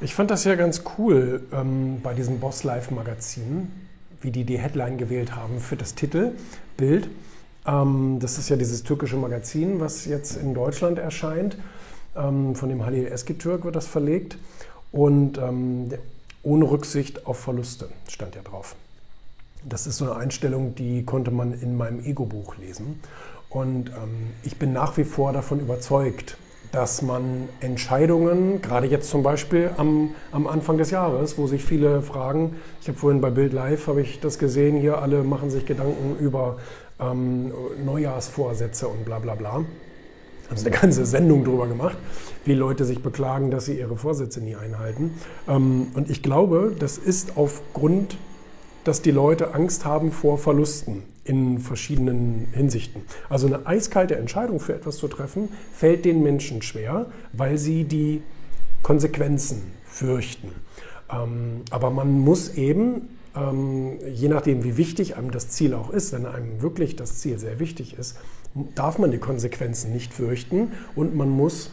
Ich fand das ja ganz cool ähm, bei diesem Boss Live Magazin, wie die die Headline gewählt haben für das Titelbild. Ähm, das ist ja dieses türkische Magazin, was jetzt in Deutschland erscheint. Ähm, von dem Halil Eskitürk wird das verlegt. Und ähm, ohne Rücksicht auf Verluste stand ja drauf. Das ist so eine Einstellung, die konnte man in meinem Ego-Buch lesen. Und ähm, ich bin nach wie vor davon überzeugt, dass man Entscheidungen, gerade jetzt zum Beispiel am, am Anfang des Jahres, wo sich viele fragen, ich habe vorhin bei Bild Live, habe ich das gesehen, hier alle machen sich Gedanken über ähm, Neujahrsvorsätze und bla bla bla. Haben sie eine ganze Sendung darüber gemacht, wie Leute sich beklagen, dass sie ihre Vorsätze nie einhalten. Ähm, und ich glaube, das ist aufgrund dass die Leute Angst haben vor Verlusten in verschiedenen Hinsichten. Also eine eiskalte Entscheidung für etwas zu treffen, fällt den Menschen schwer, weil sie die Konsequenzen fürchten. Ähm, aber man muss eben, ähm, je nachdem wie wichtig einem das Ziel auch ist, wenn einem wirklich das Ziel sehr wichtig ist, darf man die Konsequenzen nicht fürchten und man muss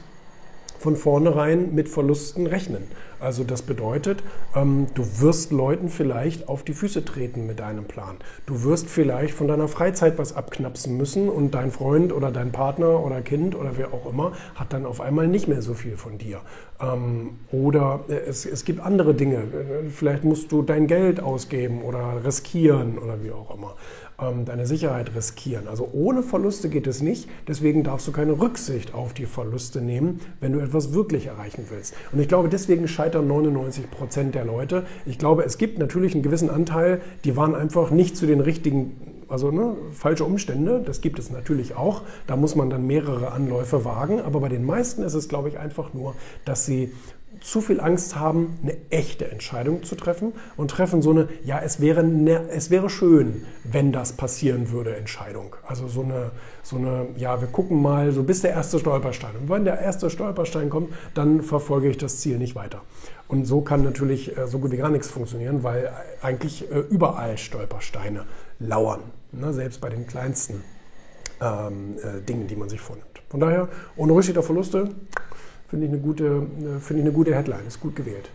von vornherein mit Verlusten rechnen. Also das bedeutet, ähm, du wirst Leuten vielleicht auf die Füße treten mit deinem Plan. Du wirst vielleicht von deiner Freizeit was abknapsen müssen und dein Freund oder dein Partner oder Kind oder wer auch immer hat dann auf einmal nicht mehr so viel von dir. Ähm, oder es, es gibt andere Dinge. Vielleicht musst du dein Geld ausgeben oder riskieren oder wie auch immer ähm, deine Sicherheit riskieren. Also ohne Verluste geht es nicht. Deswegen darfst du keine Rücksicht auf die Verluste nehmen, wenn du etwas wirklich erreichen willst. Und ich glaube, deswegen scheitern 99 Prozent der Leute. Ich glaube, es gibt natürlich einen gewissen Anteil, die waren einfach nicht zu den richtigen also ne, falsche Umstände, das gibt es natürlich auch. Da muss man dann mehrere Anläufe wagen. Aber bei den meisten ist es, glaube ich, einfach nur, dass sie zu viel Angst haben, eine echte Entscheidung zu treffen und treffen so eine, ja, es wäre, ne, es wäre schön, wenn das passieren würde, Entscheidung. Also so eine, so eine, ja, wir gucken mal, so bis der erste Stolperstein. Und wenn der erste Stolperstein kommt, dann verfolge ich das Ziel nicht weiter. Und so kann natürlich äh, so gut wie gar nichts funktionieren, weil eigentlich äh, überall Stolpersteine lauern, ne? selbst bei den kleinsten ähm, äh, Dingen, die man sich vornimmt. Von daher, ohne Rücksicht auf Verluste, Finde ich, eine gute, äh, finde ich eine gute Headline, ist gut gewählt.